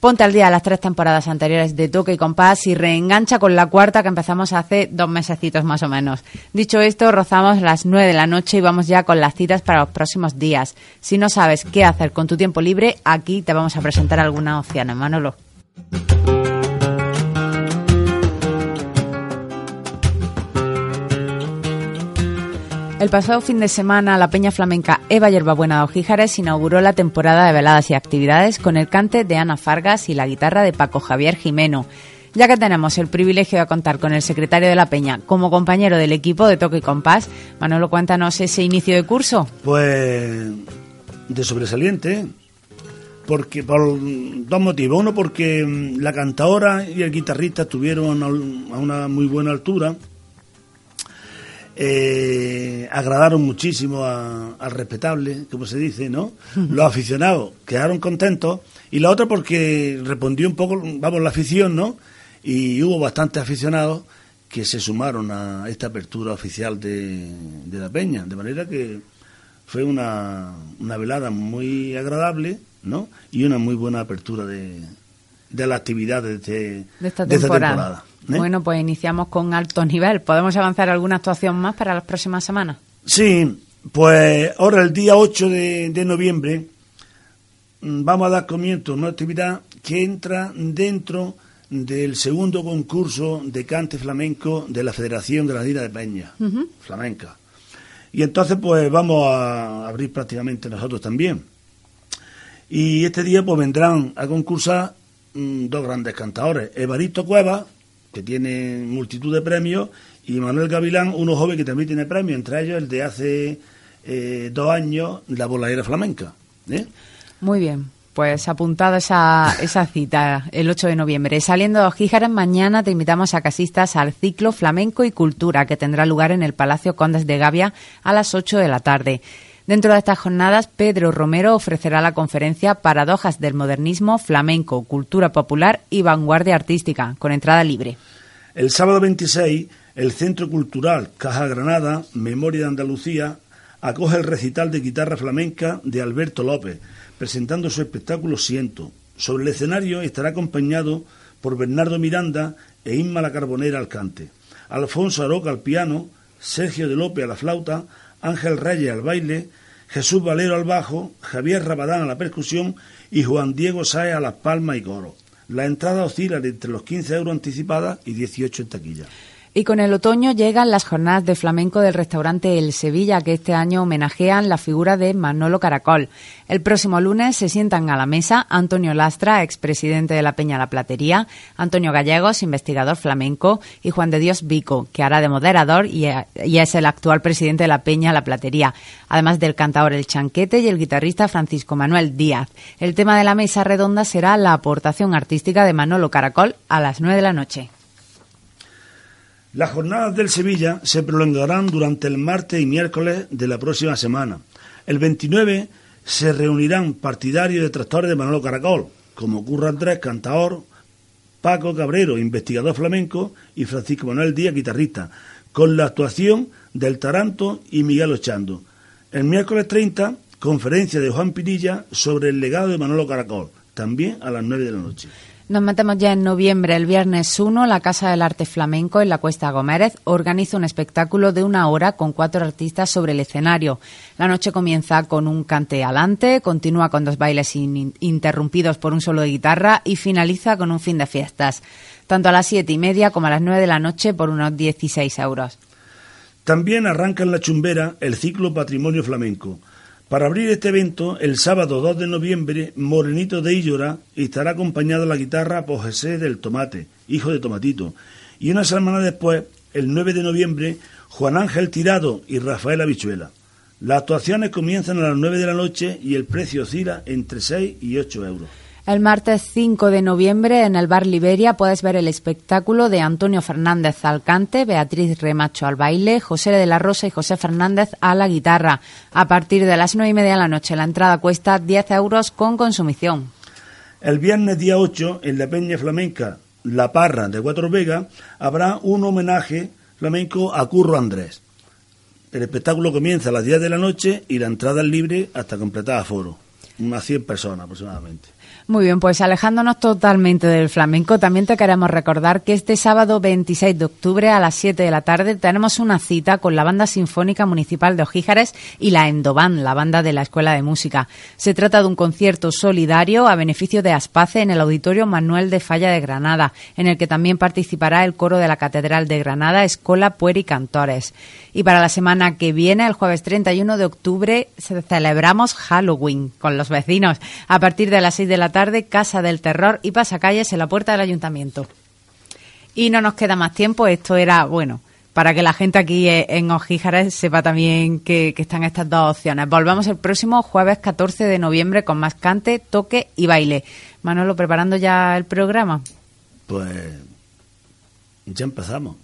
Ponte al día de las tres temporadas anteriores de Toque y Compás y reengancha con la cuarta que empezamos hace dos mesecitos más o menos. Dicho esto, rozamos las nueve de la noche y vamos ya con las citas para los próximos días. Si no sabes qué hacer con tu tiempo libre, aquí te vamos a presentar algunas opciones, Manolo. El pasado fin de semana, la Peña Flamenca Eva Yerbabuena de Ojíjares inauguró la temporada de veladas y actividades con el cante de Ana Fargas y la guitarra de Paco Javier Jimeno. Ya que tenemos el privilegio de contar con el secretario de la Peña como compañero del equipo de Toque y Compás, Manolo, cuéntanos ese inicio de curso. Pues de sobresaliente, porque por dos motivos. Uno, porque mm, la cantadora y el guitarrista estuvieron a un- a una muy buena altura, eh, agradaron muchísimo a- al respetable, como se dice, ¿no? Los aficionados quedaron contentos y la otra porque respondió un poco, vamos, la afición, ¿no? Y hubo bastantes aficionados que se sumaron a esta apertura oficial de, de la Peña, de manera que fue una, una velada muy agradable, ¿no? Y una muy buena apertura de, de la actividad de, este- de esta de temporada. ¿Eh? Bueno, pues iniciamos con alto nivel. ¿Podemos avanzar alguna actuación más para las próximas semanas? Sí, pues ahora el día 8 de, de noviembre mm, vamos a dar comienzo a una actividad que entra dentro del segundo concurso de cante flamenco de la Federación Granadina de Peña, flamenca. Y entonces pues vamos a abrir prácticamente nosotros también. Y este día pues vendrán a concursar mm, dos grandes cantadores, Evaristo Cueva, que tiene multitud de premios, y Manuel Gavilán, uno joven que también tiene premios, entre ellos el de hace eh, dos años, la voladera flamenca. ¿eh? Muy bien. Pues apuntado esa, esa cita, el 8 de noviembre. Saliendo de Gíjares, mañana te invitamos a casistas al ciclo Flamenco y Cultura, que tendrá lugar en el Palacio Condes de Gavia a las 8 de la tarde. Dentro de estas jornadas, Pedro Romero ofrecerá la conferencia Paradojas del Modernismo, Flamenco, Cultura Popular y Vanguardia Artística, con entrada libre. El sábado 26, el Centro Cultural Caja Granada, Memoria de Andalucía, acoge el recital de guitarra flamenca de Alberto López, presentando su espectáculo Siento. Sobre el escenario estará acompañado por Bernardo Miranda e Inma la Carbonera al cante, Alfonso Aroca al piano, Sergio de López a la flauta, Ángel Reyes al baile, Jesús Valero al bajo, Javier Rabadán a la percusión y Juan Diego Sáez a las palmas y coro. La entrada oscila entre los 15 euros anticipadas y 18 en taquilla. Y con el otoño llegan las jornadas de flamenco del restaurante El Sevilla, que este año homenajean la figura de Manolo Caracol. El próximo lunes se sientan a la mesa Antonio Lastra, expresidente de la Peña La Platería, Antonio Gallegos, investigador flamenco, y Juan de Dios Vico, que hará de moderador y, es el actual presidente de la Peña La Platería, además del cantador El Chanquete y el guitarrista Francisco Manuel Díaz. El tema de la mesa redonda será la aportación artística de Manolo Caracol a las nueve de la noche. Las jornadas del Sevilla se prolongarán durante el martes y miércoles de la próxima semana. El 29 se reunirán partidarios y detractores de Manolo Caracol, como Curro Andrés, cantador, Paco Cabrero, investigador flamenco, y Francisco Manuel Díaz, guitarrista, con la actuación del Taranto y Miguel Ochando. El miércoles 30, conferencia de Juan Pinilla sobre el legado de Manolo Caracol, también a las 9 de la noche. Nos metemos ya en noviembre, el viernes 1, la Casa del Arte Flamenco en la Cuesta Gómez organiza un espectáculo de una hora con cuatro artistas sobre el escenario. La noche comienza con un cante alante, continúa con dos bailes interrumpidos por un solo de guitarra y finaliza con un fin de fiestas, tanto a las siete y media como a las nueve de la noche por unos 16 euros. También arranca en la chumbera el ciclo Patrimonio Flamenco para abrir este evento, el sábado 2 de noviembre, Morenito de Illora estará acompañado a la guitarra por José del Tomate, hijo de Tomatito. Y una semana después, el 9 de noviembre, Juan Ángel Tirado y Rafael Abichuela. Las actuaciones comienzan a las 9 de la noche y el precio oscila entre 6 y 8 euros. El martes 5 de noviembre en el Bar Liberia puedes ver el espectáculo de Antonio Fernández al cante, Beatriz Remacho al baile, José de la Rosa y José Fernández a la guitarra. A partir de las 9 y media de la noche la entrada cuesta 10 euros con consumición. El viernes día 8 en la Peña Flamenca La Parra de Cuatro Vega habrá un homenaje flamenco a Curro Andrés. El espectáculo comienza a las 10 de la noche y la entrada es libre hasta completar aforo. Unas 100 personas aproximadamente. Muy bien, pues alejándonos totalmente del flamenco, también te queremos recordar que este sábado 26 de octubre a las 7 de la tarde tenemos una cita con la Banda Sinfónica Municipal de Ojíjares y la Endoban, la banda de la Escuela de Música. Se trata de un concierto solidario a beneficio de Aspace en el Auditorio Manuel de Falla de Granada, en el que también participará el coro de la Catedral de Granada, Escola Pueri Cantores. Y para la semana que viene, el jueves 31 de octubre, celebramos Halloween con los vecinos a partir de las 6 de la tarde tarde, Casa del Terror y Pasacalles en la puerta del ayuntamiento. Y no nos queda más tiempo, esto era, bueno, para que la gente aquí en Ojíjares sepa también que, están estas dos opciones. Volvamos el próximo jueves 14 de noviembre con más cante, toque y baile. Manolo, ¿preparando ya el programa? Pues ya empezamos.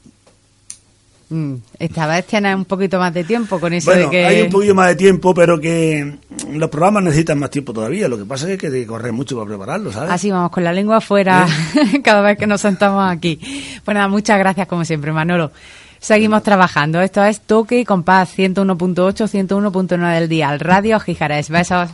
Mm, esta vez tienes un poquito más de tiempo con eso de que... hay un poquito más de tiempo, pero que los programas necesitan más tiempo todavía. Lo que pasa es que hay que correr mucho para prepararlo, ¿sabes? Así vamos, con la lengua afuera cada vez que nos sentamos aquí. Pues nada, muchas gracias como siempre, Manolo. Seguimos trabajando. Esto es Toque y Compás 101.8, 101.9 del día. Al Radio Gijares. Besos.